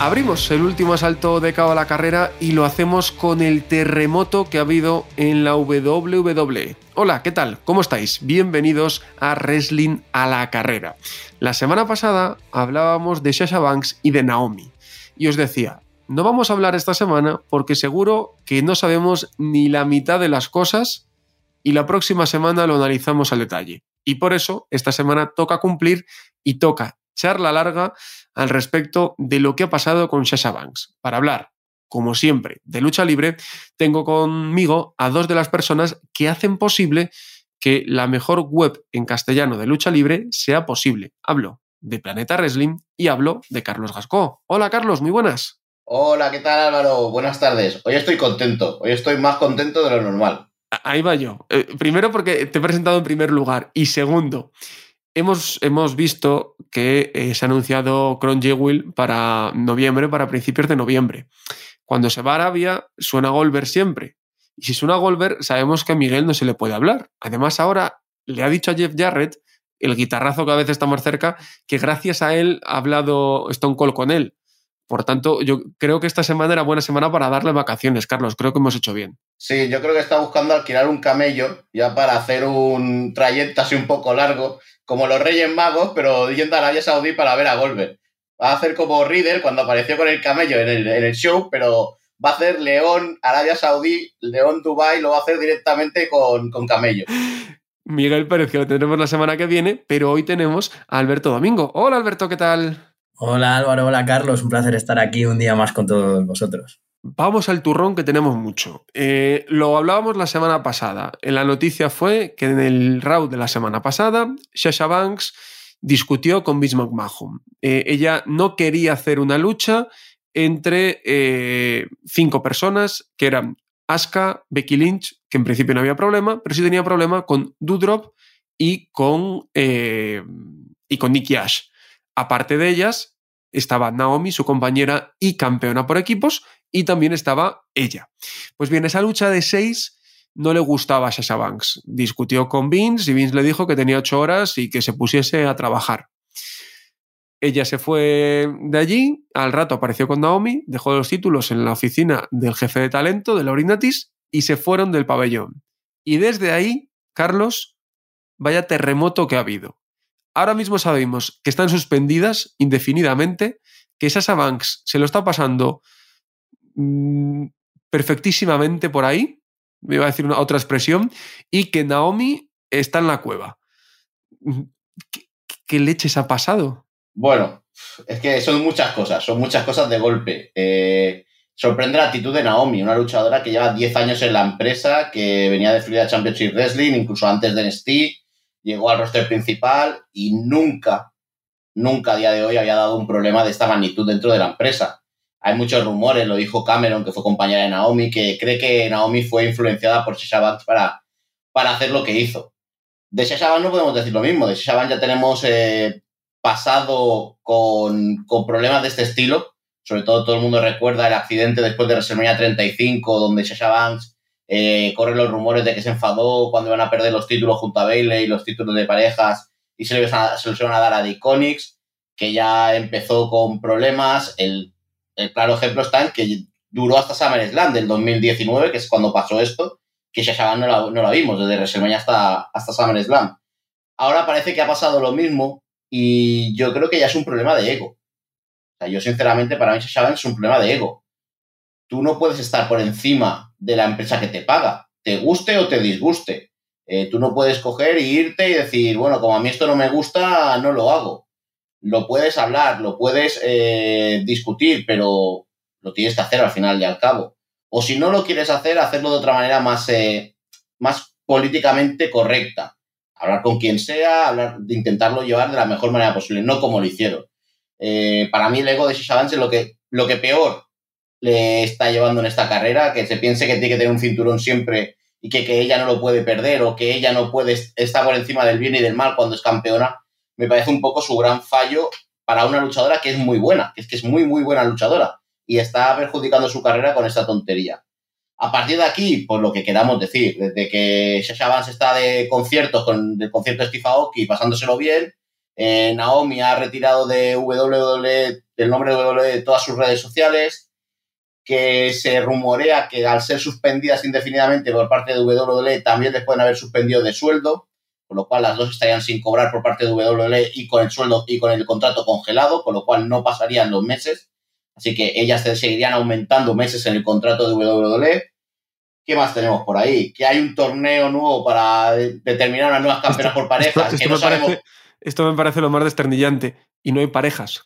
Abrimos el último asalto de cabo a la carrera y lo hacemos con el terremoto que ha habido en la WWE. Hola, ¿qué tal? ¿Cómo estáis? Bienvenidos a Wrestling a la carrera. La semana pasada hablábamos de Sasha Banks y de Naomi. Y os decía, no vamos a hablar esta semana porque seguro que no sabemos ni la mitad de las cosas y la próxima semana lo analizamos al detalle. Y por eso esta semana toca cumplir y toca charla larga al respecto de lo que ha pasado con Sasha Banks. Para hablar, como siempre, de lucha libre, tengo conmigo a dos de las personas que hacen posible que la mejor web en castellano de lucha libre sea posible. Hablo de Planeta Wrestling y hablo de Carlos Gascó. Hola Carlos, muy buenas. Hola, ¿qué tal Álvaro? Buenas tardes. Hoy estoy contento, hoy estoy más contento de lo normal. Ahí va yo. Eh, primero porque te he presentado en primer lugar y segundo, Hemos, hemos, visto que eh, se ha anunciado Cron Jewel para noviembre, para principios de noviembre. Cuando se va a Arabia, suena Goldberg siempre. Y si suena Goldberg, sabemos que a Miguel no se le puede hablar. Además, ahora le ha dicho a Jeff Jarrett, el guitarrazo que a veces está más cerca, que gracias a él ha hablado Stone Cold con él. Por tanto, yo creo que esta semana era buena semana para darle vacaciones, Carlos. Creo que hemos hecho bien. Sí, yo creo que está buscando alquilar un camello ya para hacer un trayecto así un poco largo, como los Reyes Magos, pero yendo a Arabia Saudí para ver a Goldberg. Va a hacer como Reader cuando apareció con el camello en el, show, pero va a hacer León, Arabia Saudí, León, Dubai, lo va a hacer directamente con, con camello. Miguel Pérez, que lo tendremos la semana que viene, pero hoy tenemos a Alberto Domingo. Hola Alberto, ¿qué tal? Hola Álvaro, hola Carlos, un placer estar aquí un día más con todos vosotros. Vamos al turrón que tenemos mucho. Eh, lo hablábamos la semana pasada. En la noticia fue que en el round de la semana pasada, Sasha Banks discutió con Vince McMahon. Eh, ella no quería hacer una lucha entre eh, cinco personas que eran Asuka, Becky Lynch, que en principio no había problema, pero sí tenía problema con Doudrop y con, y con Nikki Ash. Aparte de ellas, estaba Naomi, su compañera y campeona por equipos, y también estaba ella. Pues bien, esa lucha de seis no le gustaba a Sasha Banks. Discutió con Vince y Vince le dijo que tenía ocho horas y que se pusiese a trabajar. Ella se fue de allí, al rato apareció con Naomi, dejó los títulos en la oficina del jefe de talento de Laurinatis y se fueron del pabellón. Y desde ahí, Carlos, vaya terremoto que ha habido. Ahora mismo sabemos que están suspendidas indefinidamente, que Sasha Banks se lo está pasando mm, perfectísimamente por ahí, me iba a decir una, otra expresión, y que Naomi está en la cueva. ¿Qué, qué leches ha pasado? Bueno, es que son muchas cosas, son muchas cosas de golpe. Eh, sorprende la actitud de Naomi, una luchadora que lleva 10 años en la empresa, que venía de Florida Championship Wrestling, incluso antes de NXT, llegó al roster principal y nunca, nunca a día de hoy había dado un problema de esta magnitud dentro de la empresa. Hay muchos rumores, lo dijo Cameron, que fue compañera de Naomi, que cree que Naomi fue influenciada por Sasha Banks para, para hacer lo que hizo. De Sasha Banks no podemos decir lo mismo. De Sasha Banks ya tenemos eh, pasado con, con, problemas de este estilo. Sobre todo todo el mundo recuerda el accidente después de WrestleMania 35, donde Sasha Banks eh, corren los rumores de que se enfadó cuando iban a perder los títulos junto a Bailey, los títulos de parejas, y se, los iban a dar a The que ya empezó con problemas. El, claro ejemplo está en que duró hasta SummerSlam del 2019, que es cuando pasó esto, que Shasha no la, no la vimos, desde WrestleMania hasta, hasta SummerSlam. Ahora parece que ha pasado lo mismo y yo creo que ya es un problema de ego. O sea, yo sinceramente, para mí Shasha es un problema de ego. Tú no puedes estar por encima de la empresa que te paga, te guste o te disguste. Eh, tú no puedes coger e irte y decir, bueno, como a mí esto no me gusta, no lo hago. Lo puedes hablar, lo puedes eh, discutir, pero lo tienes que hacer al final y al cabo. O si no lo quieres hacer, hacerlo de otra manera más, eh, más políticamente correcta. Hablar con quien sea, hablar, de intentarlo llevar de la mejor manera posible, no como lo hicieron. para mí el ego de Shisha es lo que, lo que peor le está llevando en esta carrera, que se piense que tiene que tener un cinturón siempre y que, que ella no lo puede perder o que ella no puede estar por encima del bien y del mal cuando es campeona, me parece un poco su gran fallo para una luchadora que es muy buena, que es que es muy, muy buena luchadora y está perjudicando su carrera con esta tontería. A partir de aquí, pues lo que queramos decir, desde que Sasha Vance está de conciertos con el concierto de Steve pasándoselo bien, eh, Naomi ha retirado de WWE, del nombre de WWE todas sus redes sociales, que se rumorea que al ser suspendidas indefinidamente por parte de WWE también les pueden haber suspendido de sueldo, con lo cual las dos estarían sin cobrar por parte de WWE y con el sueldo y con el contrato congelado, con lo cual no pasarían los meses. Así que ellas seguirían aumentando meses en el contrato de WWE. ¿Qué más tenemos por ahí? Que hay un torneo nuevo para determinar unas nuevas campeonas por parejas. Esto, me parece, esto me parece lo más desternillante. Y no hay parejas.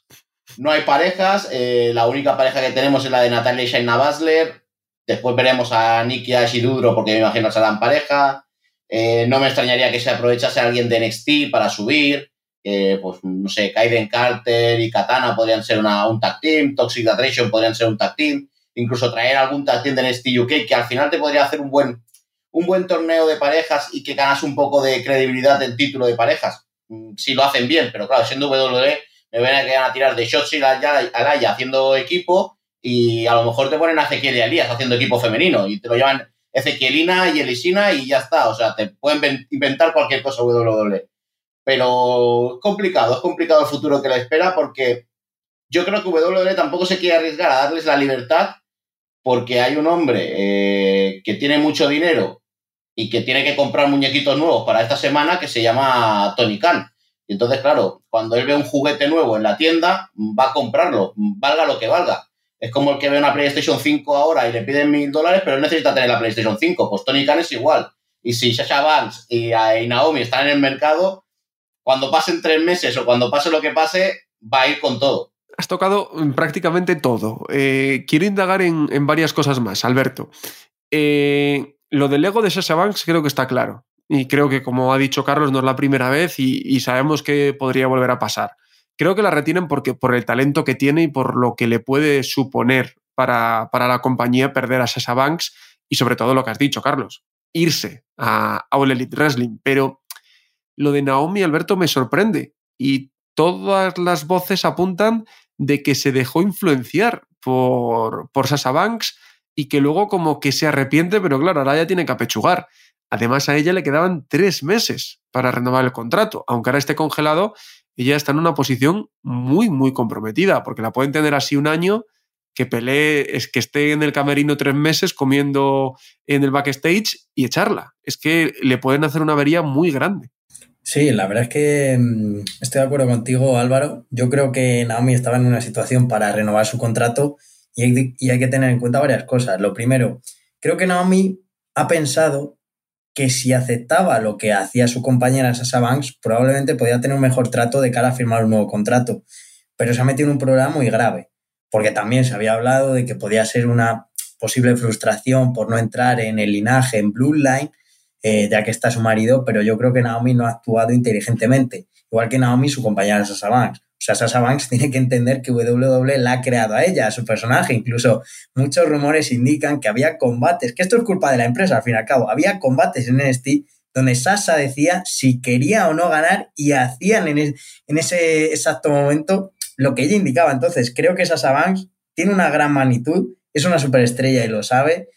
No hay parejas. Eh, la única pareja que tenemos es la de Natalia y Shaina Basler. Después veremos a Nikki Ash y Dudro, porque me imagino que serán pareja. Eh, no me extrañaría que se aprovechase alguien de NXT para subir. pues no sé, Kaiden Carter y Katana podrían ser una, un tag team. Toxic Attraction podrían ser un tag team. Incluso traer algún tag team de NXT UK que al final te podría hacer un buen, un buen torneo de parejas y que ganas un poco de credibilidad del título de parejas. Mm, si lo hacen bien, pero claro, siendo WWE me ven a que van a tirar de Shotzi a Alaya haciendo equipo y a lo mejor te ponen a Ezequiel y Elías haciendo equipo femenino y te lo llaman Ezequielina y Elisina y ya está. O sea, te pueden inventar cualquier cosa WWE. Pero es complicado, es complicado el futuro que la espera porque yo creo que WWE tampoco se quiere arriesgar a darles la libertad porque hay un hombre eh, que tiene mucho dinero y que tiene que comprar muñequitos nuevos para esta semana que se llama Tony Khan. Y entonces, claro, cuando él ve un juguete nuevo en la tienda, va a comprarlo, valga lo que valga. Es como el que ve una PlayStation 5 ahora y le piden mil dólares, pero necesita tener la PlayStation 5. Pues Tony Khan es igual. Y si Sasha Banks y, Naomi están en el mercado, cuando pasen tres meses o cuando pase lo que pase, va a ir con todo. Has tocado prácticamente todo. Eh, quiero indagar en, varias cosas más, Alberto. Eh, lo del ego de Sasha Banks creo que está claro. Y creo que, como ha dicho Carlos, no es la primera vez y, sabemos que podría volver a pasar. Creo que la retienen porque, por el talento que tiene y por lo que le puede suponer para, la compañía perder a Sasha Banks y sobre todo lo que has dicho, Carlos, irse a, All Elite Wrestling. Pero lo de Naomi Alberto me sorprende y todas las voces apuntan de que se dejó influenciar por, por Sasha Banks y que luego como que se arrepiente, pero claro, ahora ya tiene que apechugar. Además, a ella le quedaban tres meses para renovar el contrato. Aunque ahora esté congelado, ella está en una posición muy, muy comprometida, porque la pueden tener así un año, que pelee, es que esté en el camerino tres meses comiendo en el backstage y echarla. Es que le pueden hacer una avería muy grande. Sí, la verdad es que mm, estoy de acuerdo contigo, Álvaro. Yo creo que Naomi estaba en una situación para renovar su contrato y hay, que tener en cuenta varias cosas. Lo primero, creo que Naomi ha pensado que si aceptaba lo que hacía su compañera Sasha Banks, probablemente podía tener un mejor trato de cara a firmar un nuevo contrato. Pero se ha metido en un problema muy grave, porque también se había hablado de que podía ser una posible frustración por no entrar en el linaje, en Bloodline, eh, ya que está su marido, pero yo creo que Naomi no ha actuado inteligentemente, igual que Naomi, su compañera Sasha Banks. O sea, Sasha Banks tiene que entender que WWE la ha creado a ella, a su personaje. Incluso muchos rumores indican que había combates, que esto es culpa de la empresa, al fin y al cabo. Había combates en NXT donde Sasha decía si quería o no ganar y hacían en, ese exacto momento lo que ella indicaba. Entonces, creo que Sasha Banks tiene una gran magnitud, es una superestrella y lo sabe.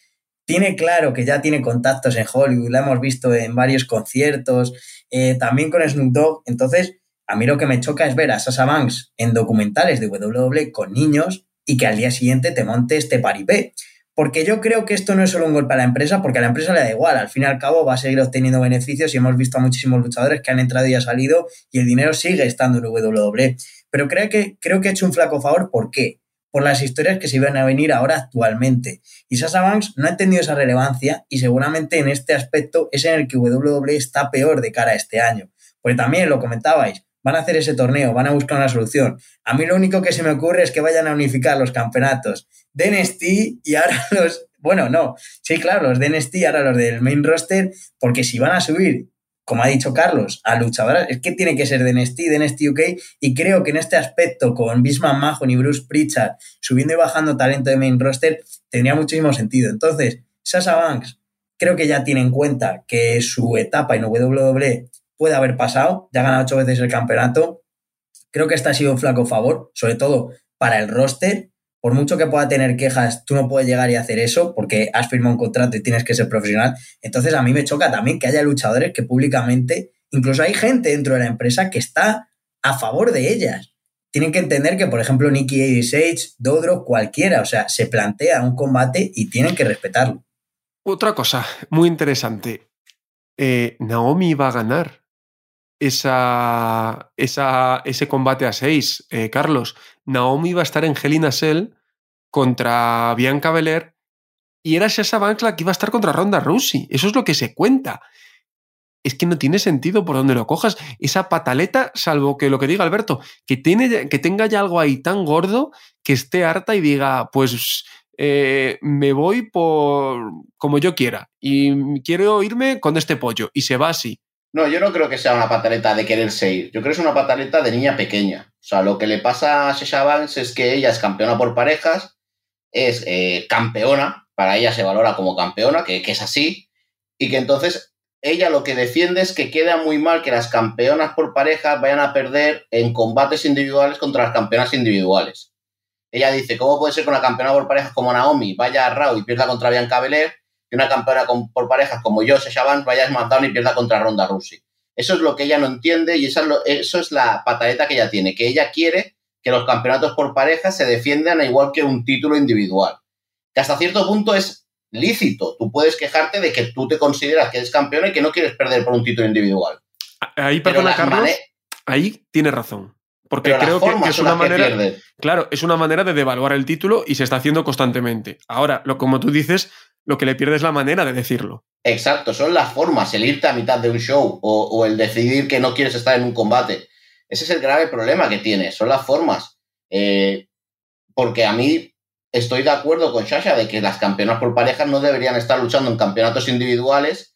Tiene claro que ya tiene contactos en Hollywood, la hemos visto en varios conciertos, eh, también con Snoop Dogg. Entonces, a mí lo que me choca es ver a Sasha Banks en documentales de WWE con niños y que al día siguiente te monte este paripé. Porque yo creo que esto no es solo un golpe a la empresa, porque a la empresa le da igual. Al fin y al cabo va a seguir obteniendo beneficios y hemos visto a muchísimos luchadores que han entrado y han salido y el dinero sigue estando en WWE. Pero creo que, creo que ha hecho un flaco favor. ¿Por qué? Por las historias que se iban a venir ahora actualmente. Y Sasha Banks no ha entendido esa relevancia y seguramente en este aspecto es en el que WWE está peor de cara a este año. Porque también lo comentabais, van a hacer ese torneo, van a buscar una solución. A mí lo único que se me ocurre es que vayan a unificar los campeonatos de NXT y ahora los, bueno, no, sí, claro, los de NXT y ahora los del main roster, porque si van a subir como ha dicho Carlos, a luchadoras, es que tiene que ser de NXT, de NXT UK, y creo que en este aspecto, con Bisman Mahon y Bruce Pritchard subiendo y bajando talento de main roster, tendría muchísimo sentido. Entonces, Sasha Banks creo que ya tiene en cuenta que su etapa en WWE puede haber pasado, ya ha ganado ocho veces el campeonato. Creo que este ha sido un flaco favor, sobre todo para el roster. Por mucho que pueda tener quejas, tú no puedes llegar y hacer eso porque has firmado un contrato y tienes que ser profesional. Entonces a mí me choca también que haya luchadores que públicamente, incluso hay gente dentro de la empresa que está a favor de ellas. Tienen que entender que, por ejemplo, Nicky Sage, Dodro, cualquiera, o sea, se plantea un combate y tienen que respetarlo. Otra cosa muy interesante. Eh, Naomi va a ganar esa, esa, ese combate a seis, eh, Carlos. Naomi va a estar en Hell in a Cell contra Bianca Belair y era Sasha Banks la que iba a estar contra Ronda Rousey. Eso es lo que se cuenta. Es que no tiene sentido por donde lo cojas. Esa pataleta, salvo que lo que diga Alberto, que, tiene, que tenga ya algo ahí tan gordo que esté harta y diga, pues eh, me voy por como yo quiera y quiero irme con este pollo y se va así. No, yo no creo que sea una pataleta de quererse ir. Yo creo que es una pataleta de niña pequeña. O sea, lo que le pasa a Sasha Banks es que ella es campeona por parejas, es eh, campeona, para ella se valora como campeona, que, que, es así, y que entonces ella lo que defiende es que queda muy mal que las campeonas por parejas vayan a perder en combates individuales contra las campeonas individuales. Ella dice, ¿cómo puede ser que una campeona por parejas como Naomi vaya a Raw y pierda contra Bianca Belair una campeona por parejas como yo, Sasha Banks, vaya a SmackDown y pierda contra Ronda Rousey. Eso es lo que ella no entiende y eso es, lo, eso es la pataleta que ella tiene, que ella quiere que los campeonatos por parejas se defiendan igual que un título individual. Que hasta cierto punto es lícito. Tú puedes quejarte de que tú te consideras que eres campeona y que no quieres perder por un título individual. Ahí, perdona, Carlos, ahí tiene razón. Porque creo que, es una manera. Claro, es una manera de devaluar el título y se está haciendo constantemente. Ahora, lo como tú dices, lo que le pierde es la manera de decirlo. Exacto, son las formas, el irte a mitad de un show o, el decidir que no quieres estar en un combate. Ese es el grave problema que tiene, son las formas. Eh, porque a mí estoy de acuerdo con Shasha de que las campeonas por parejas no deberían estar luchando en campeonatos individuales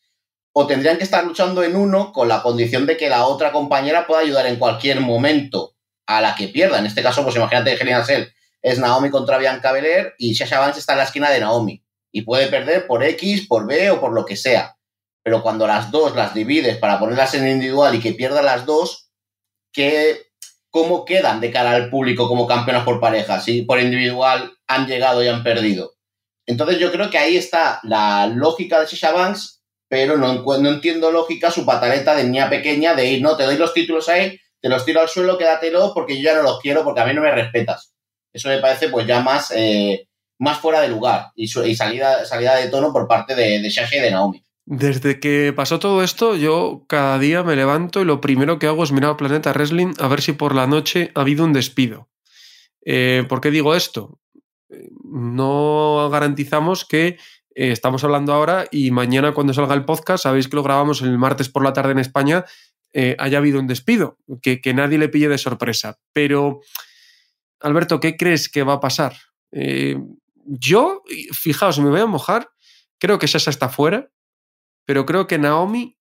o tendrían que estar luchando en uno con la condición de que la otra compañera pueda ayudar en cualquier momento a la que pierda. En este caso, pues imagínate que Helena Cell es Naomi contra Bianca Belair y Sasha Banks está en la esquina de Naomi y puede perder por X, por B o por lo que sea. Pero cuando las dos las divides para ponerlas en individual y que pierdan las dos, ¿qué, ¿cómo quedan de cara al público como campeonas por pareja? Si por individual han llegado y han perdido. Entonces yo creo que ahí está la lógica de Sasha Banks, pero no, no entiendo lógica su pataleta de niña pequeña de ir, no, te doy los títulos ahí, te los tiro al suelo, quédatelos porque yo ya no los quiero porque a mí no me respetas. Eso me parece pues ya más, eh, más fuera de lugar y, salida, salida de tono por parte de, de y de Naomi. Desde que pasó todo esto, yo cada día me levanto y lo primero que hago es mirar a Planeta Wrestling a ver si por la noche ha habido un despido. Eh, ¿Por qué digo esto? No garantizamos que eh, estamos hablando ahora y mañana cuando salga el podcast, sabéis que lo grabamos el martes por la tarde en España, eh, haya habido un despido, que, nadie le pille de sorpresa. Pero, Alberto, ¿qué crees que va a pasar? Yo, fijaos, me voy a mojar, creo que Sasha está fuera, pero creo que Naomi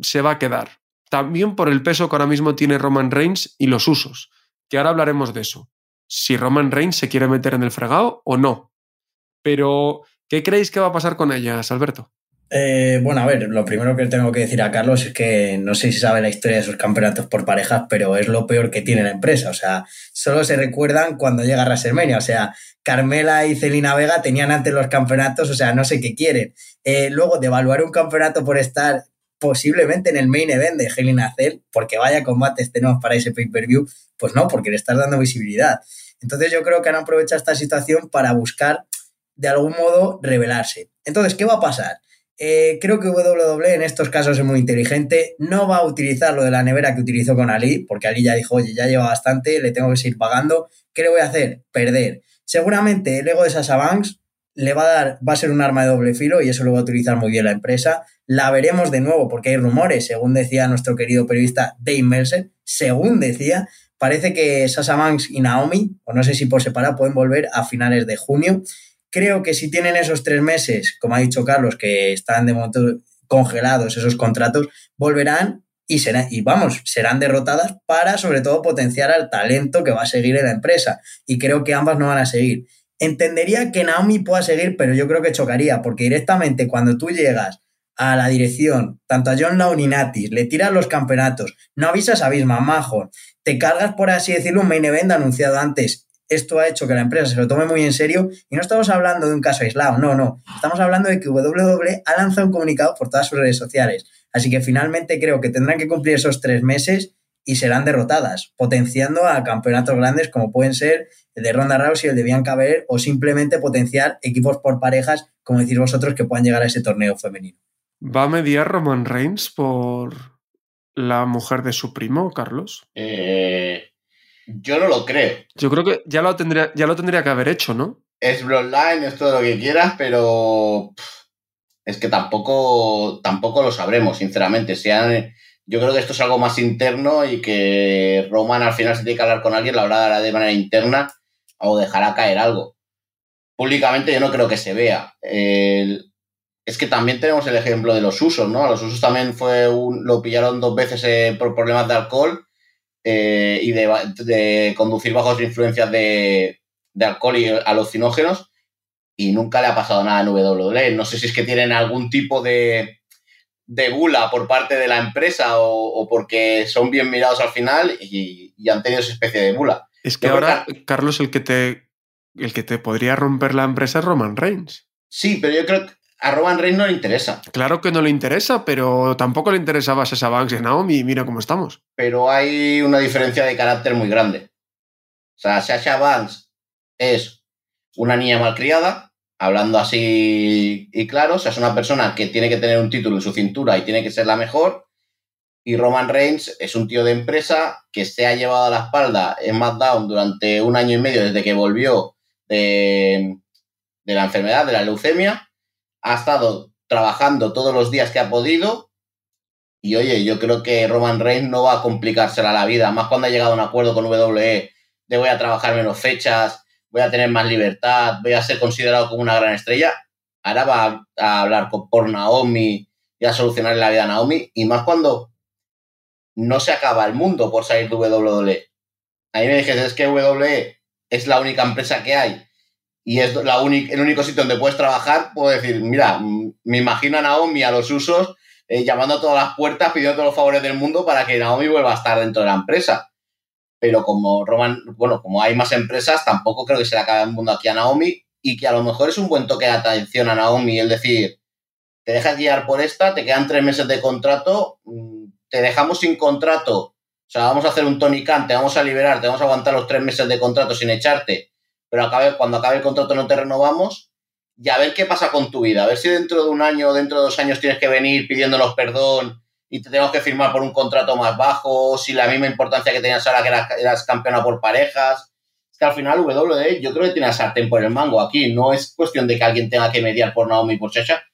se va a quedar. También por el peso que ahora mismo tiene Roman Reigns y los usos, que ahora hablaremos de eso. Si Roman Reigns se quiere meter en el fregado o no. Pero, ¿qué creéis que va a pasar con ellas, Alberto? Eh, bueno, a ver, lo primero que tengo que decir a Carlos es que no sé si sabe la historia de esos campeonatos por parejas, pero es lo peor que tiene la empresa. O sea, solo se recuerdan cuando llega WrestleMania. O sea, Carmela y Celina Vega tenían antes los campeonatos, o sea, no sé qué quieren. Eh, luego, devaluar un campeonato por estar posiblemente en el main event de Hell in Cell, porque vaya combates tenemos para ese pay-per-view, pues no, porque le estás dando visibilidad. Entonces yo creo que han aprovechado esta situación para buscar de algún modo revelarse. Entonces, ¿qué va a pasar? Eh, creo que WWE en estos casos es muy inteligente. No va a utilizar lo de la nevera que utilizó con Ali, porque Ali ya dijo, oye, ya lleva bastante, le tengo que seguir pagando. ¿Qué le voy a hacer? Perder. Seguramente el ego de Sasha Banks le va a dar, va a ser un arma de doble filo y eso lo va a utilizar muy bien la empresa. La veremos de nuevo porque hay rumores, según decía nuestro querido periodista Dave Mercer, según decía, parece que Sasha Banks y Naomi, o no sé si por separado, pueden volver a finales de junio creo que si tienen esos tres meses, como ha dicho Carlos, que están de momento congelados esos contratos, volverán y, serán, y vamos, serán derrotadas para sobre todo potenciar al talento que va a seguir en la empresa. Y creo que ambas no van a seguir. Entendería que Naomi pueda seguir, pero yo creo que chocaría, porque directamente cuando tú llegas a la dirección, tanto a John Natis, le tiras los campeonatos, no avisas a Bisma Majo, te cargas, por así decirlo, un main event anunciado antes. Esto ha hecho que la empresa se lo tome muy en serio y no estamos hablando de un caso aislado, no, no. Estamos hablando de que WWE ha lanzado un comunicado por todas sus redes sociales. Así que finalmente creo que tendrán que cumplir esos tres meses y serán derrotadas, potenciando a campeonatos grandes como pueden ser el de Ronda Rousey, el de Bianca Belair o simplemente potenciar equipos por parejas, como decís vosotros, que puedan llegar a ese torneo femenino. ¿Va a mediar Roman Reigns por la mujer de su primo, Carlos? Eh, yo no lo creo. Yo creo que ya lo tendría, ya lo tendría que haber hecho, ¿no? Es Bloodline, es todo lo que quieras, pero es que tampoco, tampoco lo sabremos, sinceramente. Sean, yo creo que esto es algo más interno y que Roman al final se tiene que hablar con alguien, la hablará de manera interna o dejará caer algo. Públicamente yo no creo que se vea. es que también tenemos el ejemplo de los usos, ¿no? A los usos también fue un, lo pillaron dos veces eh, por problemas de alcohol eh, y de, conducir bajo influencias de, de alcohol y alucinógenos y nunca le ha pasado nada en WWE. No sé si es que tienen algún tipo de, de bula por parte de la empresa o, porque son bien mirados al final y, han tenido esa especie de bula. Es que ahora, Carlos, el que, te, el que te podría romper la empresa es Roman Reigns. Sí, pero yo creo que a Roman Reigns no le interesa. Claro que no le interesa, pero tampoco le interesaba a Sasha Banks y a Naomi. Mira cómo estamos. Pero hay una diferencia de carácter muy grande. O sea, Sasha Banks es una niña malcriada, hablando así y claro, o sea, es una persona que tiene que tener un título en su cintura y tiene que ser la mejor. Y Roman Reigns es un tío de empresa que se ha llevado a la espalda en SmackDown durante un año y medio desde que volvió de, de la enfermedad, de la leucemia. Ha estado trabajando todos los días que ha podido. Y oye, yo creo que Roman Reigns no va a complicársela la vida, más cuando ha llegado a un acuerdo con WWE de voy a trabajar menos fechas, voy a tener más libertad, voy a ser considerado como una gran estrella. Ahora va a hablar por Naomi y a solucionar la vida a Naomi. Y más cuando no se acaba el mundo por salir de WWE. A mí me dijiste, es que WWE es la única empresa que hay y es la el único sitio donde puedes trabajar, puedo decir, mira, me imagino a Naomi a los usos eh, llamando a todas las puertas, pidiendo todos los favores del mundo para que Naomi vuelva a estar dentro de la empresa pero como Roman, bueno, como hay más empresas, tampoco creo que se le acabe el mundo aquí a Naomi y que a lo mejor es un buen toque de atención a Naomi el decir, te dejas guiar por esta, te quedan tres meses de contrato, mm, te dejamos sin contrato, o sea, vamos a hacer un Tony Khan, te vamos a liberar, te vamos a aguantar los tres meses de contrato sin echarte, pero acabe, cuando acabe el contrato no te renovamos y a ver qué pasa con tu vida, a ver si dentro de un año dentro de dos años tienes que venir pidiéndonos perdón y te tenemos que firmar por un contrato más bajo, si la misma importancia que tenías ahora que eras, campeona por parejas. Es que al final WWE yo creo que tiene a sartén por el mango aquí. No es cuestión de que alguien tenga que mediar por Naomi y por Chacha,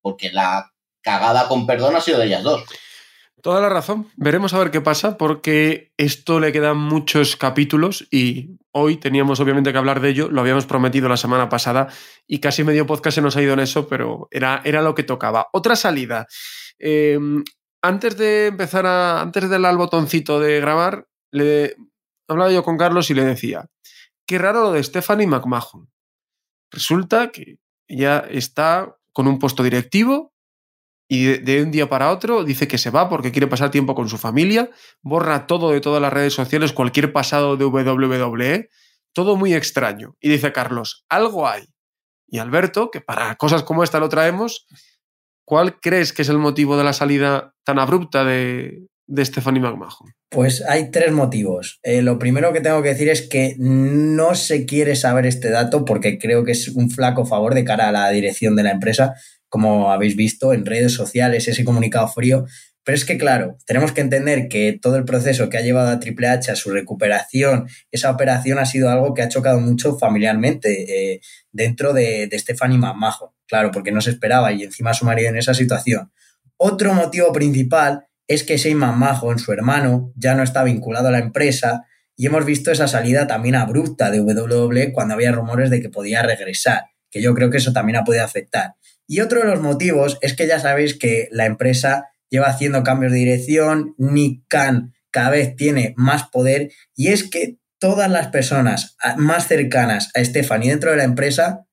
porque la cagada con perdón ha sido de ellas dos. Toda la razón. Veremos a ver qué pasa, porque esto le quedan muchos capítulos y hoy teníamos obviamente que hablar de ello. Lo habíamos prometido la semana pasada y casi medio podcast se nos ha ido en eso, pero era, era lo que tocaba. Otra salida. Eh, antes de empezar a. Antes de darle al botoncito de grabar, le hablaba yo con Carlos y le decía: Qué raro lo de Stephanie McMahon. Resulta que ella está con un puesto directivo y de, un día para otro dice que se va porque quiere pasar tiempo con su familia, borra todo de todas las redes sociales, cualquier pasado de WWE, todo muy extraño. Y dice Carlos, algo hay. Y Alberto, que para cosas como esta lo traemos, ¿Cuál crees que es el motivo de la salida tan abrupta de, de Stephanie McMahon? Pues hay tres motivos. Eh, lo primero que tengo que decir es que no se quiere saber este dato porque creo que es un flaco favor de cara a la dirección de la empresa, como habéis visto en redes sociales, ese comunicado frío. Pero es que, claro, tenemos que entender que todo el proceso que ha llevado a Triple H a su recuperación, esa operación ha sido algo que ha chocado mucho familiarmente eh, dentro de, de Stephanie McMahon claro, porque no se esperaba y encima su marido en esa situación. Otro motivo principal es que Shane en su hermano, ya no está vinculado a la empresa y hemos visto esa salida también abrupta de WWE cuando había rumores de que podía regresar, que yo creo que eso también ha podido afectar. Y otro de los motivos es que ya sabéis que la empresa lleva haciendo cambios de dirección, Nick Khan cada vez tiene más poder y es que todas las personas más cercanas a Stephanie dentro de la empresa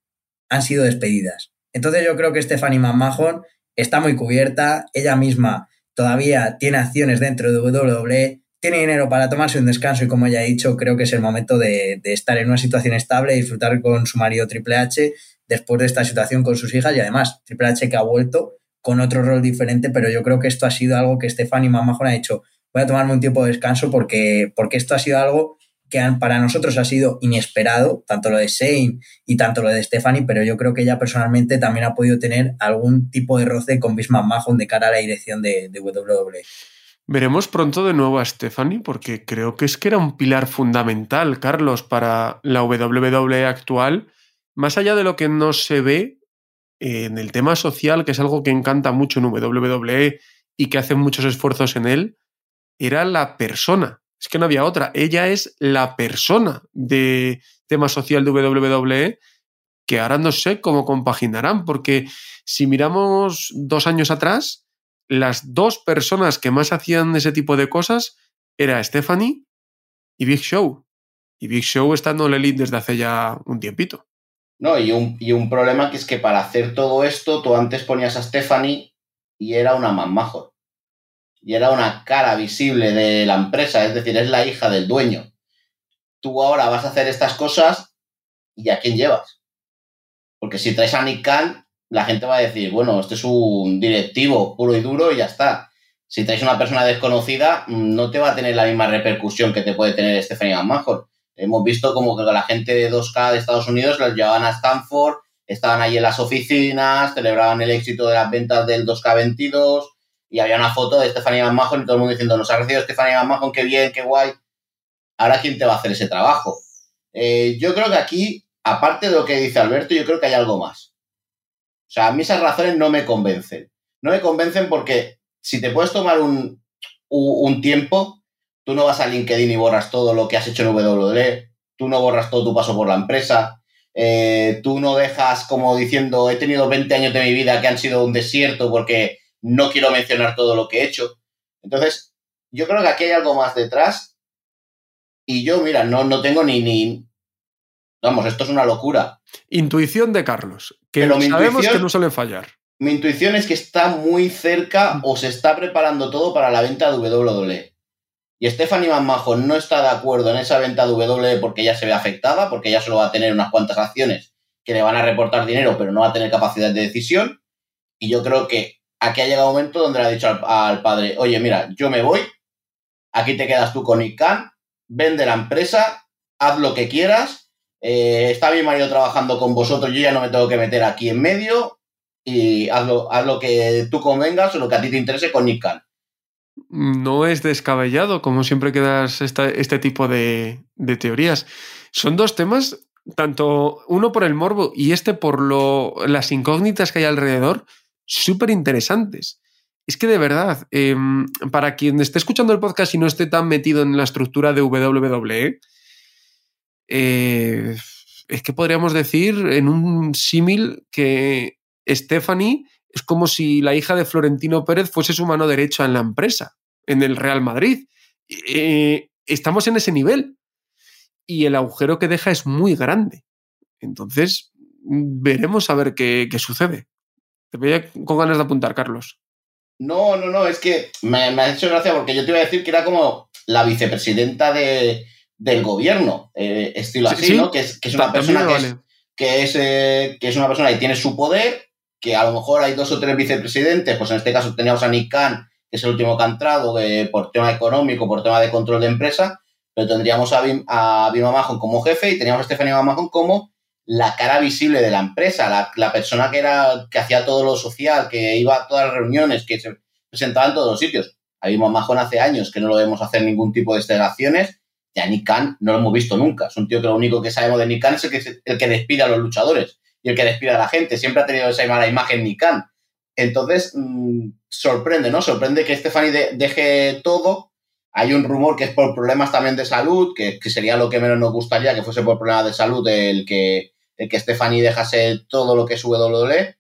han sido despedidas. Entonces yo creo que Stephanie McMahon está muy cubierta, ella misma todavía tiene acciones dentro de WWE, tiene dinero para tomarse un descanso y como ya he dicho, creo que es el momento de, estar en una situación estable y disfrutar con su marido Triple H después de esta situación con sus hijas y además Triple H que ha vuelto con otro rol diferente, pero yo creo que esto ha sido algo que Stephanie McMahon ha dicho, voy a tomarme un tiempo de descanso porque, porque esto ha sido algo que para nosotros ha sido inesperado, tanto lo de Shane y tanto lo de Stephanie, pero yo creo que ella personalmente también ha podido tener algún tipo de roce con Bismarck Mahon de cara a la dirección de, de WWE. Veremos pronto de nuevo a Stephanie, porque creo que es que era un pilar fundamental, Carlos, para la WWE actual, más allá de lo que no se ve en el tema social, que es algo que encanta mucho en WWE y que hacen muchos esfuerzos en él, era la persona es que no había otra. Ella es la persona de tema social de WWE que ahora no sé cómo compaginarán, porque si miramos dos años atrás, las dos personas que más hacían ese tipo de cosas era Stephanie y Big Show. Y Big Show está en All Elite desde hace ya un tiempito. No, y un, y un problema que es que para hacer todo esto, tú antes ponías a Stephanie y era una mamajo y era una cara visible de la empresa, es decir, es la hija del dueño. Tú ahora vas a hacer estas cosas y ¿a quién llevas? Porque si traes a Nick Khan, la gente va a decir, bueno, este es un directivo puro y duro y ya está. Si traes una persona desconocida, no te va a tener la misma repercusión que te puede tener Stephanie McMahon. Hemos visto como que la gente de 2K de Estados Unidos los llevaban a Stanford, estaban ahí en las oficinas, celebraban el éxito de las ventas del 2K22, y había una foto de Stephanie McMahon y todo el mundo diciendo, nos ha recibido Stephanie McMahon, qué bien, qué guay. Ahora, ¿quién te va a hacer ese trabajo? Eh, yo creo que aquí, aparte de lo que dice Alberto, yo creo que hay algo más. O sea, a mí esas razones no me convencen. No me convencen porque si te puedes tomar un, un tiempo, tú no vas a LinkedIn y borras todo lo que has hecho en WWE, tú no borras todo tu paso por la empresa, eh, tú no dejas como diciendo, he tenido 20 años de mi vida que han sido un desierto porque no quiero mencionar todo lo que he hecho. Entonces, yo creo que aquí hay algo más detrás. Y yo, mira, no, no tengo ni, ni. Vamos, esto es una locura. Intuición de Carlos, que sabemos que no suelen fallar. Mi intuición es que está muy cerca o se está preparando todo para la venta de WWE. Y Stephanie McMahon no está de acuerdo en esa venta de WWE porque ella se ve afectada, porque ella solo va a tener unas cuantas acciones que le van a reportar dinero, pero no va a tener capacidad de decisión. Y yo creo que aquí ha llegado un momento donde le ha dicho al, padre, oye, mira, yo me voy, aquí te quedas tú con Nick vende la empresa, haz lo que quieras, eh, está mi marido trabajando con vosotros, yo ya no me tengo que meter aquí en medio y haz lo, haz lo que tú convengas o lo que a ti te interese con Nick No es descabellado, como siempre quedas este tipo de, teorías. Son dos temas tanto uno por el morbo y este por lo, las incógnitas que hay alrededor, súper interesantes. Es que de verdad, em, para quien esté escuchando el podcast y no esté tan metido en la estructura de WWE, eh, es que podríamos decir en un símil que Stephanie es como si la hija de Florentino Pérez fuese su mano derecha en la empresa, en el Real Madrid. Eh, estamos en ese nivel y el agujero que deja es muy grande. Entonces, veremos a ver qué sucede. Te veía con ganas de apuntar, Carlos. No, no, no, es que me, ha hecho gracia porque yo te iba a decir que era como la vicepresidenta de, del gobierno, eh, estilo así, ¿no? Que es, una persona que, es, eh, que, es, una persona que tiene su poder, que a lo mejor hay dos o tres vicepresidentes, pues en este caso teníamos a Nick Khan, que es el último que ha entrado por tema económico, por tema de control de empresa, pero tendríamos a Bim, a como jefe y teníamos a Stephanie Mamajón como la cara visible de la empresa, la, persona que era que hacía todo lo social, que iba a todas las reuniones, que se presentaba en todos los sitios. Habíamos Majón hace años que no lo vemos hacer ningún tipo de delegaciones. Y a Nick Khan no lo hemos visto nunca. Es un tío que lo único que sabemos de Nick Khan es el que, el que despide a los luchadores y el que despide a la gente. Siempre ha tenido esa mala imagen Nick Khan. Entonces, mm, sorprende, ¿no? Sorprende que Stephanie deje todo. Hay un rumor que es por problemas también de salud, que, que, sería lo que menos nos gustaría que fuese por problemas de salud el que, el que Stephanie dejase todo lo que es WWE,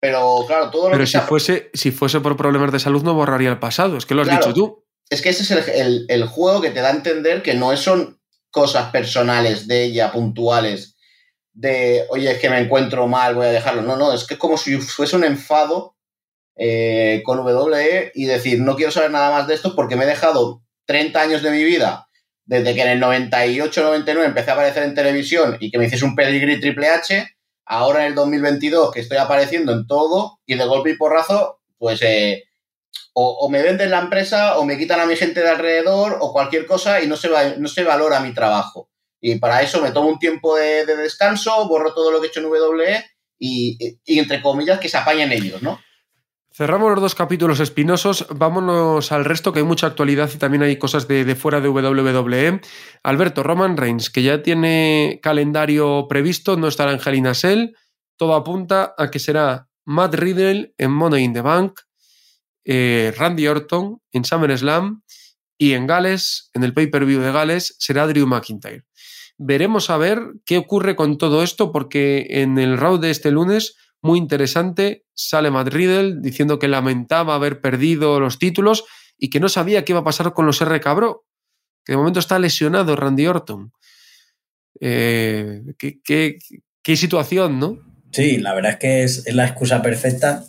Pero claro, todo lo Pero que si fuese, si fuese por problemas de salud no borraría el pasado, es que lo has Claro. dicho tú. Es que ese es el, el- el juego que te da a entender que no son cosas personales de ella, puntuales, de, oye, es que me encuentro mal, voy a dejarlo. No, no, es que es como si fuese un enfado eh, con WWE y decir, no quiero saber nada más de esto porque me he dejado 30 años de mi vida, desde que en el 98-99 empecé a aparecer en televisión y que me hiciese un pedigrí Triple H, ahora en el 2022 que estoy apareciendo en todo y de golpe y porrazo, pues... eh, o, me venden la empresa o me quitan a mi gente de alrededor o cualquier cosa y no se, no se valora mi trabajo. Y para eso me tomo un tiempo de, de descanso, borro todo lo que he hecho en WWE y, entre comillas que se apañen ellos, ¿no? Cerramos los dos capítulos espinosos, vámonos al resto que hay mucha actualidad y también hay cosas de, fuera de WWE. Alberto Roman Reigns, que ya tiene calendario previsto, no estará en Hell todo apunta a que será Matt Riddle en Money in the Bank, eh, Randy Orton en SummerSlam y en Gales, en el pay-per-view de Gales, será Drew McIntyre. Veremos a ver qué ocurre con todo esto, porque en el round de este lunes, muy interesante, sale Matt Riddle diciendo que lamentaba haber perdido los títulos y que no sabía qué iba a pasar con los R Cabro, que de momento está lesionado Randy Orton. Eh, ¿qué, qué, qué, situación, ¿no? Sí, la verdad es que es, la excusa perfecta.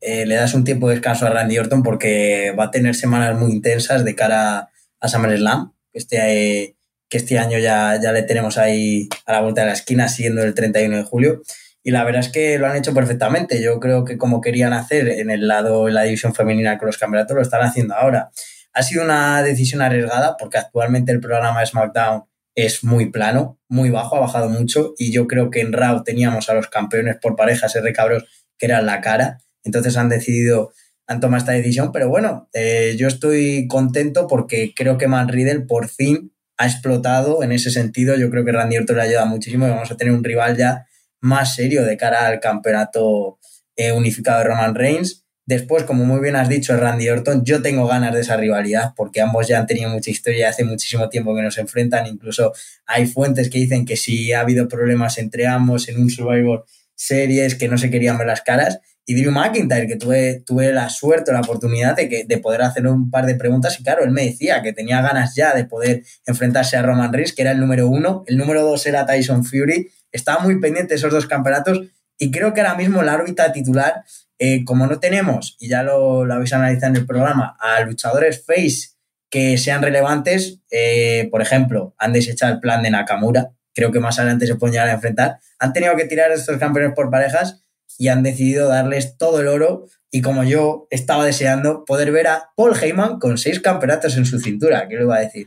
Eh, le das un tiempo de descanso a Randy Orton porque va a tener semanas muy intensas de cara a SummerSlam. Este, que este año ya, ya le tenemos ahí a la vuelta de la esquina, siendo el 31 de julio. Y la verdad es que lo han hecho perfectamente. Yo creo que como querían hacer en el lado, en la división femenina con los campeonatos, lo están haciendo ahora. Ha sido una decisión arriesgada porque actualmente el programa de SmackDown es muy plano, muy bajo, ha bajado mucho. Y yo creo que en Raw teníamos a los campeones por parejas R cabros que eran la cara. Entonces han decidido, han tomado esta decisión. Pero bueno, eh, yo estoy contento porque creo que Man Riddle por fin ha explotado en ese sentido. Yo creo que Randy Orton le ayuda muchísimo y vamos a tener un rival ya más serio de cara al campeonato eh, unificado de Roman Reigns. Después, como muy bien has dicho, Randy Orton, yo tengo ganas de esa rivalidad porque ambos ya han tenido mucha historia, hace muchísimo tiempo que nos enfrentan, incluso hay fuentes que dicen que si ha habido problemas entre ambos en un Survivor Series, que no se querían ver las caras, y Drew McIntyre, que tuve, tuve la suerte, la oportunidad de, que, de poder hacer un par de preguntas y claro, él me decía que tenía ganas ya de poder enfrentarse a Roman Reigns, que era el número uno, el número dos era Tyson Fury, estaba muy pendiente de esos dos campeonatos y creo que ahora mismo la órbita titular, eh, como no tenemos, y ya lo, lo, habéis analizado en el programa, a luchadores face que sean relevantes, eh, por ejemplo, han desechado el plan de Nakamura, creo que más adelante se pueden llegar a enfrentar, han tenido que tirar estos campeones por parejas y han decidido darles todo el oro y como yo estaba deseando poder ver a Paul Heyman con seis campeonatos en su cintura, ¿qué le iba a decir?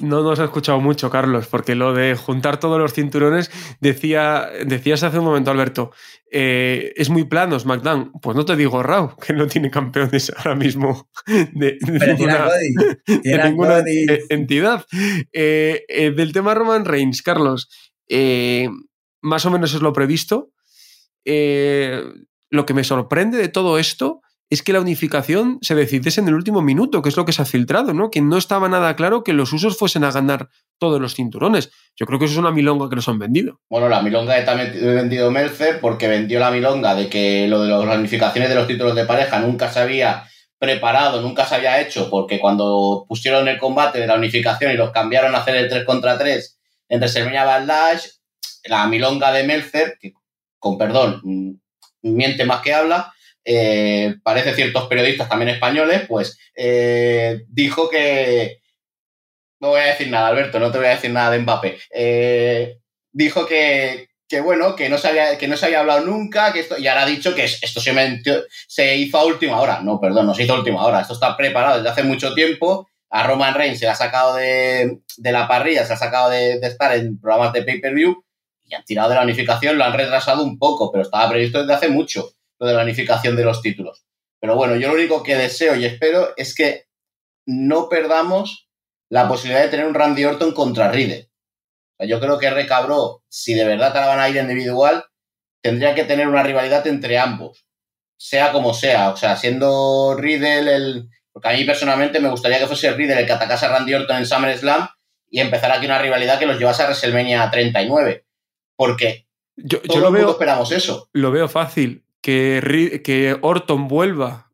No nos ha escuchado mucho, Carlos, porque lo de juntar todos los cinturones, decía, decías hace un momento, Alberto, eh, es muy plano SmackDown. Pues no te digo Raw, que no tiene campeones ahora mismo de, de Pero ninguna, de ninguna Cody. entidad. Eh, eh, del tema Roman Reigns, Carlos, más o menos es lo previsto. Eh, lo que me sorprende de todo esto es que la unificación se decidiese en el último minuto, que es lo que se ha filtrado, ¿no? Que no estaba nada claro que los usos fuesen a ganar todos los cinturones. Yo creo que eso es una milonga que nos han vendido. Bueno, la milonga está vendido Melzer porque vendió la milonga de que lo de las unificaciones de los títulos de pareja nunca se había preparado, nunca se había hecho, porque cuando pusieron el combate de la unificación y los cambiaron a hacer el 3 contra 3 en WrestleMania Backlash, la milonga de Melzer, que con perdón, miente más que habla, eh, parece ciertos periodistas también españoles, pues eh, dijo que. No voy a decir nada, Alberto, no te voy a decir nada de Mbappé. Eh, dijo que, que, bueno, que no, se había, que no se había hablado nunca, que esto, y ahora ha dicho que esto se, hizo a última hora. No, perdón, no se hizo a última hora. Esto está preparado desde hace mucho tiempo. A Roman Reigns se la ha sacado de, de la parrilla, se ha sacado de estar en programas de pay-per-view y han tirado de la unificación, lo han retrasado un poco, pero estaba previsto desde hace mucho lo de la unificación de los títulos. Pero bueno, yo lo único que deseo y espero es que no perdamos la posibilidad de tener un Randy Orton contra Riddle. Yo creo que Recabró, si de verdad te la van a ir individual, tendría que tener una rivalidad entre ambos, sea como sea. O sea, siendo Riddle el... Porque a mí personalmente me gustaría que fuese Riddle el que atacase a Randy Orton en SummerSlam y empezar aquí una rivalidad que los llevase a WrestleMania 39. Porque yo, todo yo lo el mundo veo, esperamos eso. lo veo fácil que, que Orton vuelva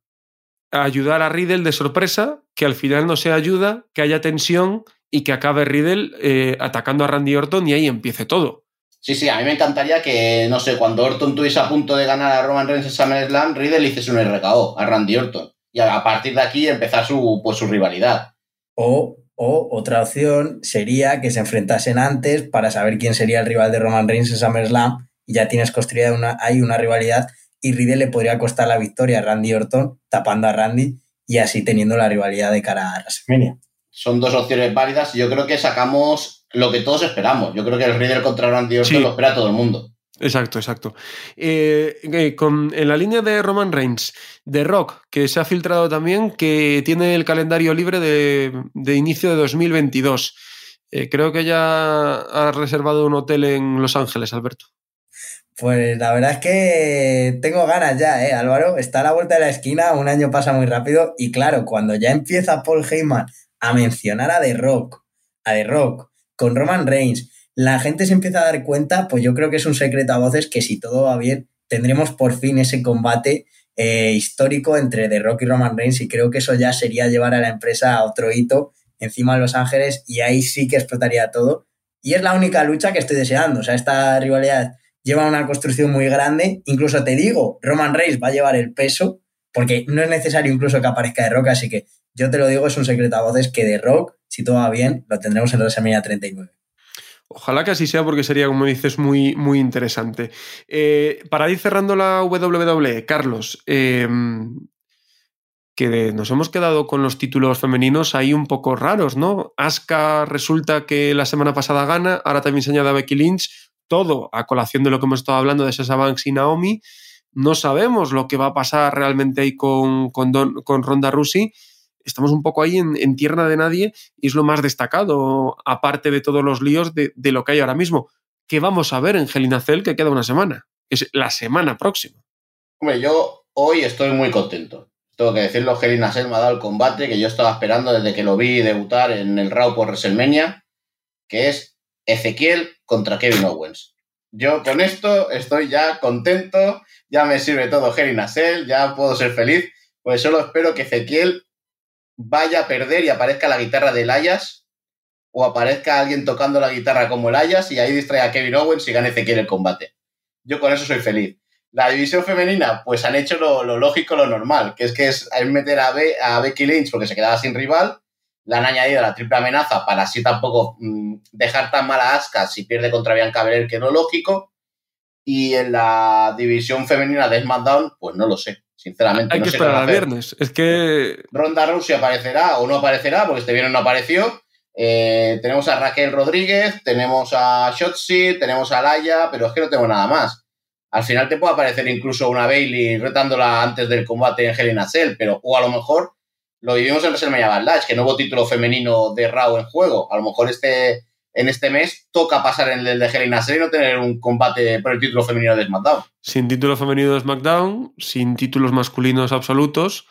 a ayudar a Riddle de sorpresa, que al final no se ayuda, que haya tensión y que acabe Riddle eh, atacando a Randy Orton y ahí empiece todo. Sí, sí, a mí me encantaría que, no sé, cuando Orton estuviese a punto de ganar a Roman Reigns en SummerSlam, Riddle hiciese un RKO a Randy Orton. Y a partir de aquí empezar su, pues, su rivalidad. O, o otra opción sería que se enfrentasen antes para saber quién sería el rival de Roman Reigns en SummerSlam y ya tienes construida una, hay una rivalidad y Riddle le podría costar la victoria a Randy Orton tapando a Randy y así teniendo la rivalidad de cara a WrestleMania son dos opciones válidas y yo creo que sacamos lo que todos esperamos. Yo creo que el Riddle contra Randy Orton lo espera todo el mundo. Exacto, exacto. Eh, eh, con, en la línea de Roman Reigns, de Rock, que se ha filtrado también, que tiene el calendario libre de, inicio de 2022. Eh, creo que ya ha reservado un hotel en Los Ángeles, Alberto. Pues la verdad es que tengo ganas ya, ¿eh, Álvaro? Está a la vuelta de la esquina, un año pasa muy rápido y claro, cuando ya empieza Paul Heyman a mencionar a The Rock, a The Rock, con Roman Reigns, la gente se empieza a dar cuenta, pues yo creo que es un secreto a voces que si todo va bien, tendremos por fin ese combate eh, histórico entre The Rock y Roman Reigns y creo que eso ya sería llevar a la empresa a otro hito encima de Los Ángeles y ahí sí que explotaría todo. Y es la única lucha que estoy deseando. O sea, esta rivalidad lleva una construcción muy grande. Incluso te digo, Roman Reigns va a llevar el peso, porque no es necesario incluso que aparezca The Rock, así que yo te lo digo, es un secreto a voces que de Rock, si todo va bien, lo tendremos en WrestleMania 39. Ojalá que así sea porque sería, como dices, muy, muy interesante. Eh, para ir cerrando la WWE, Carlos, eh, que nos hemos quedado con los títulos femeninos ahí un poco raros, ¿no? Asuka resulta que la semana pasada gana, ahora también se añade a Becky Lynch, todo a colación de lo que hemos estado hablando de Sasha Banks y Naomi. No sabemos lo que va a pasar realmente ahí con, con, con Ronda Rousey estamos un poco ahí en, tierra de nadie y es lo más destacado, aparte de todos los líos de, lo que hay ahora mismo. ¿Qué vamos a ver en Gelinacel que queda una semana? Es la semana próxima. Hombre, yo hoy estoy muy contento. Tengo que decirlo, Gelinacel me ha dado el combate que yo estaba esperando desde que lo vi debutar en el Raw por WrestleMania, que es Ezequiel contra Kevin Owens. Yo con esto estoy ya contento, ya me sirve todo Gelinacel, ya puedo ser feliz, pues solo espero que Ezequiel vaya a perder y aparezca la guitarra del Ayas o aparezca alguien tocando la guitarra como el Ayas y ahí distrae a Kevin Owens y gane Ezequiel el combate. Yo con eso soy feliz. La división femenina, pues han hecho lo, lógico, lo normal, que es que es, meter a, a, Becky Lynch porque se quedaba sin rival, la han añadido la triple amenaza para así tampoco mm, dejar tan mala asca si pierde contra Bianca Belair, que no lógico, y en la división femenina de SmackDown, pues no lo sé. Sinceramente, Hay que esperar a viernes. Es que. Ronda Rousey aparecerá o no aparecerá, porque este viernes no apareció. Eh, tenemos a Raquel Rodríguez, tenemos a Shotzi, tenemos a Laia, pero es que no tengo nada más. Al final te puede aparecer incluso una Bailey retándola antes del combate en Hell Cell, pero o a lo mejor lo vivimos en WrestleMania Backlash, que no hubo título femenino de Raw en juego. A lo mejor este en este mes toca pasar en el de Hell y no tener un combate por el título femenino de SmackDown. Sin título femenino de SmackDown, sin títulos masculinos absolutos,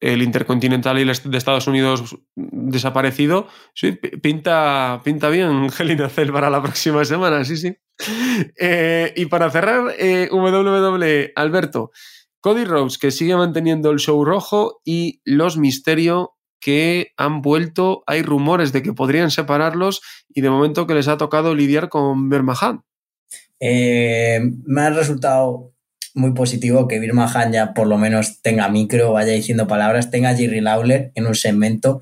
el Intercontinental y el de Estados Unidos desaparecido. Sí, pinta, pinta bien Hell para la próxima semana, sí, sí. Eh, y para cerrar, eh, WWE, Alberto, Cody Rhodes, que sigue manteniendo el show rojo, y Los Misterio, que han vuelto, hay rumores de que podrían separarlos y de momento que les ha tocado lidiar con Birmahan. Eh, me ha resultado muy positivo que Birmahan ya por lo menos tenga micro, vaya diciendo palabras, tenga Jerry Lawler en un segmento.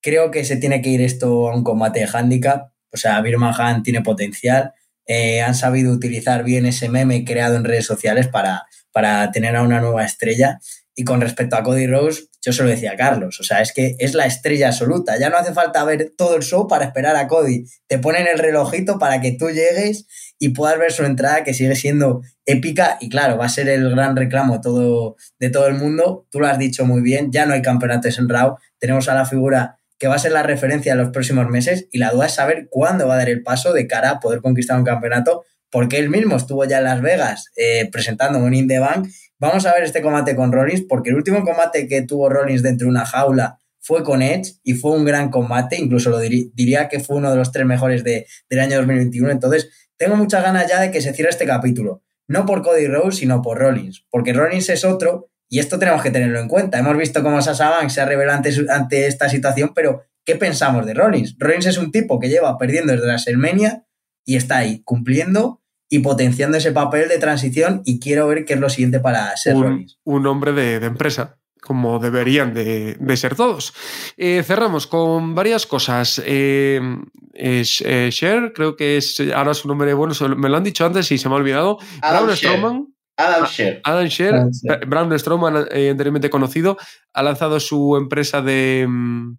Creo que se tiene que ir esto a un combate de handicap, o sea, Birmahan tiene potencial, eh, han sabido utilizar bien ese meme creado en redes sociales para, para tener a una nueva estrella. Y con respecto a Cody Rose, yo se lo decía a Carlos, o sea, es que es la estrella absoluta. Ya no hace falta ver todo el show para esperar a Cody. Te ponen el relojito para que tú llegues y puedas ver su entrada que sigue siendo épica y claro, va a ser el gran reclamo de todo el mundo. Tú lo has dicho muy bien, ya no hay campeonatos en Raw, tenemos a la figura que va a ser la referencia en los próximos meses y la duda es saber cuándo va a dar el paso de cara a poder conquistar un campeonato porque él mismo estuvo ya en Las Vegas eh, presentando un In The Bank Vamos a ver este combate con Rollins, porque el último combate que tuvo Rollins dentro de una jaula fue con Edge y fue un gran combate, incluso lo diría que fue uno de los tres mejores de, del año 2021. Entonces, tengo muchas ganas ya de que se cierre este capítulo. no por Cody Rhodes, sino por Rollins, porque Rollins es otro y esto tenemos que tenerlo en cuenta. Hemos visto cómo Sasha se ha revelado ante, ante esta situación, pero ¿qué pensamos de Rollins? Rollins es un tipo que lleva perdiendo desde la Selmenia y está ahí cumpliendo y potenciando ese papel de transición y quiero ver qué es lo siguiente para ser un, un hombre de, de empresa como deberían de, de ser todos. Eh, cerramos con varias cosas. Eh, eh, Cher, creo que es ahora su nombre, bueno, me lo han dicho antes y se me ha olvidado. Adam Braun Sher. Strowman. Adam Sher. Adam Sher, Adam Sher. Braun Strowman, eh, anteriormente conocido, ha lanzado su empresa de, mm,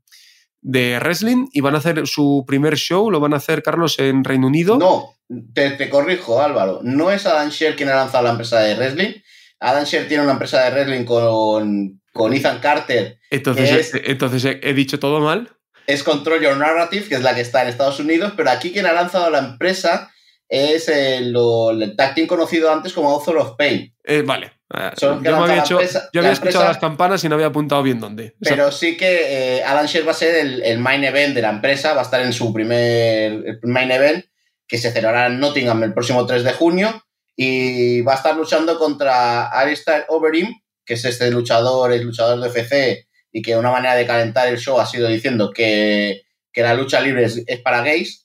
de wrestling y van a hacer su primer show, lo van a hacer, Carlos, en Reino Unido. No, te, te corrijo, Álvaro. No es Adam Sher quien ha lanzado la empresa de wrestling. Adam Sher tiene una empresa de wrestling con, con Ethan Carter. Entonces, es- eh, entonces he, he dicho todo mal. Es Control Your Narrative, que es la que está en Estados Unidos, pero aquí quien ha lanzado la empresa es el, lo- el tag team conocido antes como Author of Pain. Eh, vale. Eh, Son que yo había, la hecho- empresa- yo la había escuchado empresa- las campanas y no había apuntado bien dónde. O sea, Pero sí que eh, Alan Sher va a ser el, el main event de la empresa, va a estar en su primer el main event, que se celebrará en Nottingham el próximo 3 de junio, y va a estar luchando contra Alistair Overeem, que es este luchador, el luchador de UFC, y que una manera de calentar el show ha sido diciendo que, que la lucha libre es, es para gays.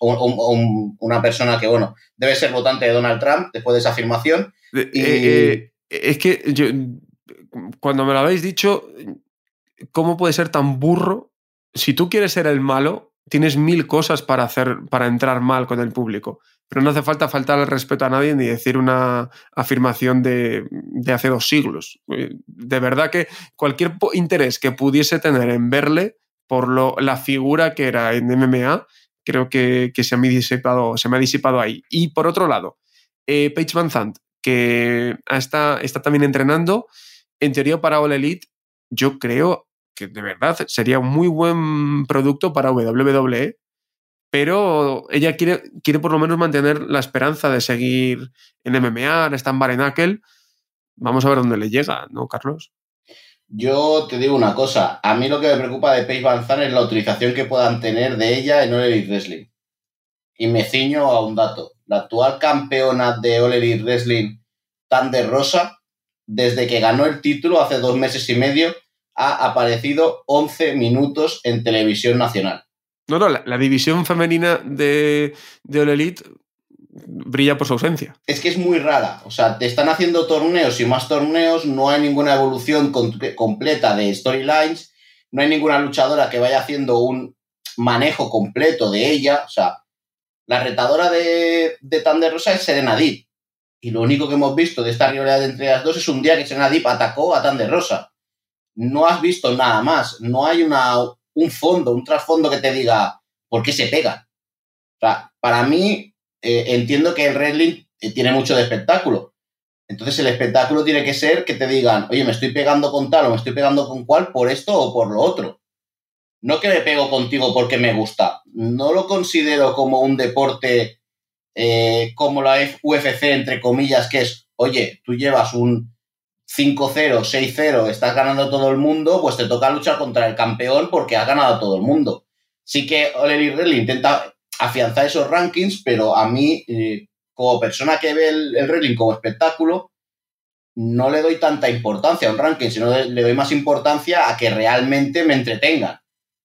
Un- un- un- una persona que, bueno, debe ser votante de Donald Trump después de esa afirmación. Eh, Y- eh, es que yo, cuando me lo habéis dicho, ¿cómo puede ser tan burro? Si tú quieres ser el malo, tienes mil cosas para hacer, para entrar mal con el público. Pero no hace falta faltar el respeto a nadie ni decir una afirmación de, de hace dos siglos. Eh, De verdad que cualquier interés que pudiese tener en verle por lo, la figura que era en MMA, creo que, que se, me ha disipado, se me ha disipado ahí. Y por otro lado, eh, Paige Van Zandt, que está, está también entrenando, en teoría para All Elite, yo creo que de verdad sería un muy buen producto para WWE, pero ella quiere, quiere por lo menos mantener la esperanza de seguir en MMA, en Barenakel. Vamos a ver dónde le llega, ¿no, Carlos? Yo te digo una cosa, a mí lo que me preocupa de Paige Van es la utilización que puedan tener de ella en All Elite Wrestling. Y me ciño a un dato. La actual campeona de All Elite Wrestling, Thunder Rosa, desde que ganó el título hace dos meses y medio, ha aparecido 11 minutos en televisión nacional. No, no, la, la división femenina de, de All Elite brilla por su ausencia. Es que es muy rara. O sea, te están haciendo torneos y más torneos, no hay ninguna evolución completa de storylines, no hay ninguna luchadora que vaya haciendo un manejo completo de ella. O sea, la retadora de, de Thunder Rosa es Serena Deep. Y lo único que hemos visto de esta rivalidad entre las dos es un día que Serena Deep atacó a Thunder Rosa. No has visto nada más. No hay una, un fondo, un trasfondo que te diga por qué se pegan. O sea, para mí, eh, entiendo que el wrestling eh, tiene mucho de espectáculo. Entonces el espectáculo tiene que ser que te digan, oye, me estoy pegando con tal o me estoy pegando con cual por esto o por lo otro. No que me pego contigo porque me gusta. No lo considero como un deporte eh, como la UFC, entre comillas, que es, oye, tú llevas un 5-0, 6-0, estás ganando todo el mundo, pues te toca luchar contra el campeón porque has ganado a todo el mundo. Sí que Elite Wrestling intenta afianzar esos rankings, pero a mí, eh, como persona que ve el, el wrestling como espectáculo, no le doy tanta importancia a un ranking, sino le doy más importancia a que realmente me entretengan.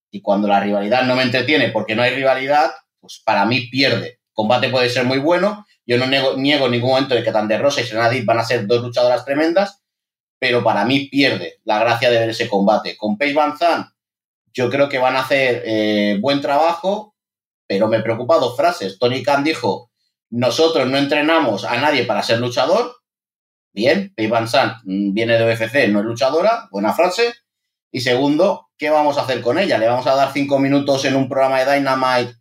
Y cuando la rivalidad no me entretiene porque no hay rivalidad, pues para mí pierde. Combate puede ser muy bueno, yo no niego, en ningún momento de que Thunder Rosa y Serena Deep van a ser dos luchadoras tremendas, pero para mí pierde la gracia de ver ese combate. Con Paige Van Zandt, yo creo que van a hacer eh, buen trabajo, pero me preocupa dos frases. Tony Khan dijo, nosotros no entrenamos a nadie para ser luchador. Bien, Paige Van Zandt mm, viene de UFC, no es luchadora, buena frase. Y segundo, ¿qué vamos a hacer con ella? ¿Le vamos a dar cinco minutos en un programa de Dynamite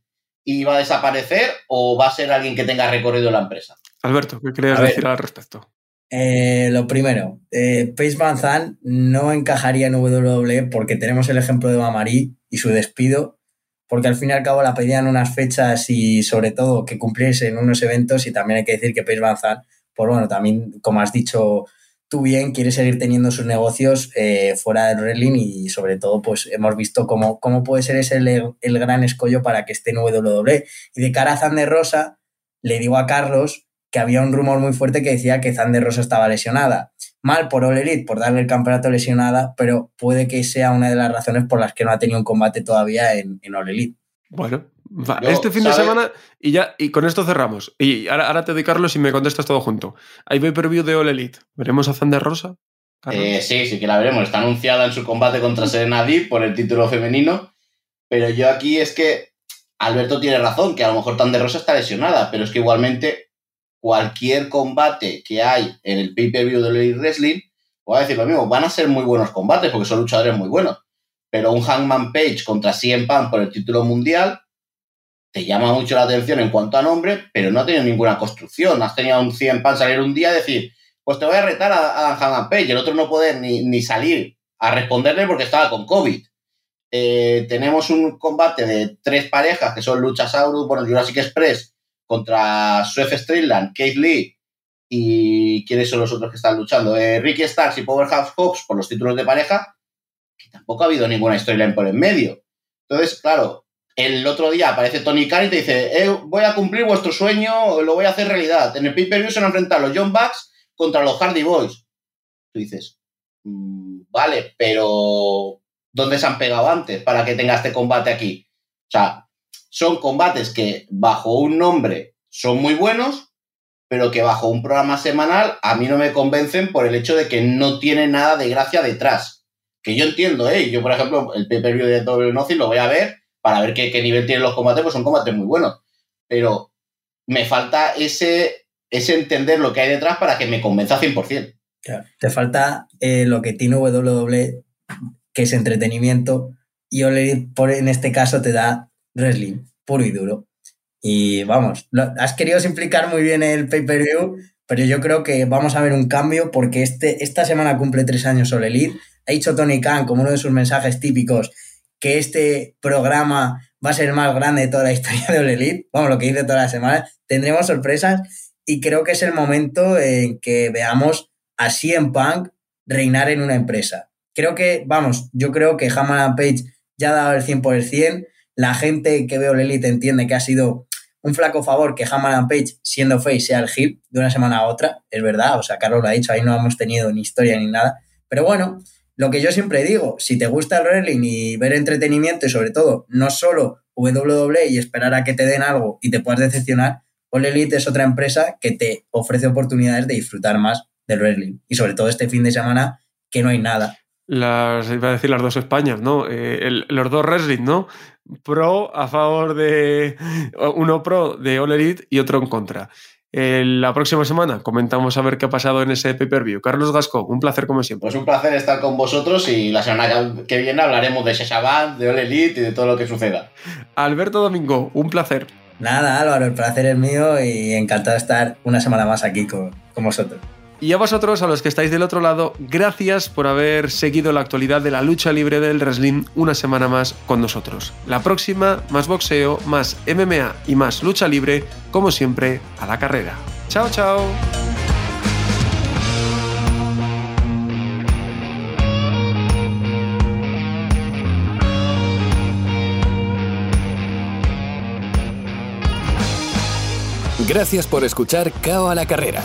y va a desaparecer o va a ser alguien que tenga recorrido en la empresa? Alberto, ¿qué querías A ver. decir al respecto? Eh, lo primero, eh, Van Zandt no encajaría en WWE porque tenemos el ejemplo de Mamari y su despido, porque al fin y al cabo la pedían unas fechas y sobre todo que cumpliese en unos eventos y también hay que decir que Paige Van Zandt, pues bueno, también como has dicho tú bien, quiere seguir teniendo sus negocios eh, fuera del wrestling y sobre todo pues hemos visto cómo, cómo puede ser ese el, el gran escollo para que esté en WWE. Y de cara a Zander Rosa, le digo a Carlos que había un rumor muy fuerte que decía que Zander Rosa estaba lesionada. Mal por All Elite, por darle el campeonato lesionada, pero puede que sea una de las razones por las que no ha tenido un combate todavía en, en All Elite. Bueno, este fin de semana y ya y con esto cerramos. Y ahora, te doy Carlos y me contestas todo junto. Ahí voy preview de All Elite. ¿Veremos a Zander Rosa? Eh, sí, sí que la veremos. Está anunciada en su combate contra Serena Deep por el título femenino. Pero yo aquí es que Alberto tiene razón, que a lo mejor Thunder Rosa está lesionada, pero es que igualmente cualquier combate que hay en el pay-per-view de Elite Wrestling, voy a decir lo mismo, van a ser muy buenos combates porque son luchadores muy buenos. Pero un Hangman Page contra CM Punk por el título mundial te llama mucho la atención en cuanto a nombre, pero no ha tenido ninguna construcción. Has tenido un CM Punk salir un día y decir, pues te voy a retar a, a Hangman Page, el otro no puede ni, ni salir a responderle porque estaba con COVID. Eh, tenemos un combate de tres parejas que son Luchasaurus, bueno, Jurassic Express contra Swift Strickland, Kate Lee y quiénes son los otros que están luchando, eh, Ricky Starks y Powerhouse Hobbs por los títulos de pareja, que tampoco ha habido ninguna storyline por en medio. Entonces, claro, el otro día aparece Tony Khan y te dice, eh, voy a cumplir vuestro sueño, lo voy a hacer realidad. En el pay-per-view se van a enfrentar los John Bucks contra los Hardy Boys. Tú dices, mm, vale, pero ¿dónde se han pegado antes para que tenga este combate aquí? O sea, son combates que bajo un nombre son muy buenos, pero que bajo un programa semanal a mí no me convencen por el hecho de que no tiene nada de gracia detrás. Que yo entiendo, ¿eh? Yo, por ejemplo, el pay-per-view de Double Nothing lo voy a ver para ver qué, nivel tienen los combates, pues son combates muy buenos. Pero me falta ese, ese entender lo que hay detrás para que me convenza 100%. Te falta eh, lo que tiene WWE, que es entretenimiento, y por en este caso te da wrestling, puro y duro. Y vamos, has querido simplificar muy bien el pay-per-view, pero yo creo que vamos a ver un cambio porque este, esta semana cumple tres años All Elite. Ha dicho Tony Khan, como uno de sus mensajes típicos, que este programa va a ser el más grande de toda la historia de All Elite. Vamos, lo que dice toda la semana. Tendremos sorpresas y creo que es el momento en que veamos a CM Punk reinar en una empresa. Creo que, vamos, yo creo que Hammond Page ya ha dado el 100%. La gente que veo el Elite entiende que ha sido un flaco favor que Hammond Page, siendo face, sea el hit de una semana a otra. Es verdad, o sea, Carlos lo ha dicho, ahí no hemos tenido ni historia ni nada. Pero bueno, lo que yo siempre digo, si te gusta el wrestling y ver entretenimiento y sobre todo no solo WWE y esperar a que te den algo y te puedas decepcionar, All Elite es otra empresa que te ofrece oportunidades de disfrutar más del wrestling. Y sobre todo este fin de semana que no hay nada las, iba a decir las dos Españas, ¿no? Eh, los dos wrestling, ¿no? Pro a favor de. Uno pro de All Elite y otro en contra. Eh, la próxima semana comentamos a ver qué ha pasado en ese pay-per-view. Carlos Gasco, un placer como siempre. Pues un placer estar con vosotros y la semana que viene hablaremos de Shashaban, de All Elite y de todo lo que suceda. Alberto Domingo, un placer. Nada, Álvaro, el placer es mío y encantado de estar una semana más aquí con, con vosotros. Y a vosotros, a los que estáis del otro lado, gracias por haber seguido la actualidad de la lucha libre del wrestling una semana más con nosotros. La próxima, más boxeo, más MMA y más lucha libre, como siempre, a la carrera. Chao, chao. Gracias por escuchar Cao a la carrera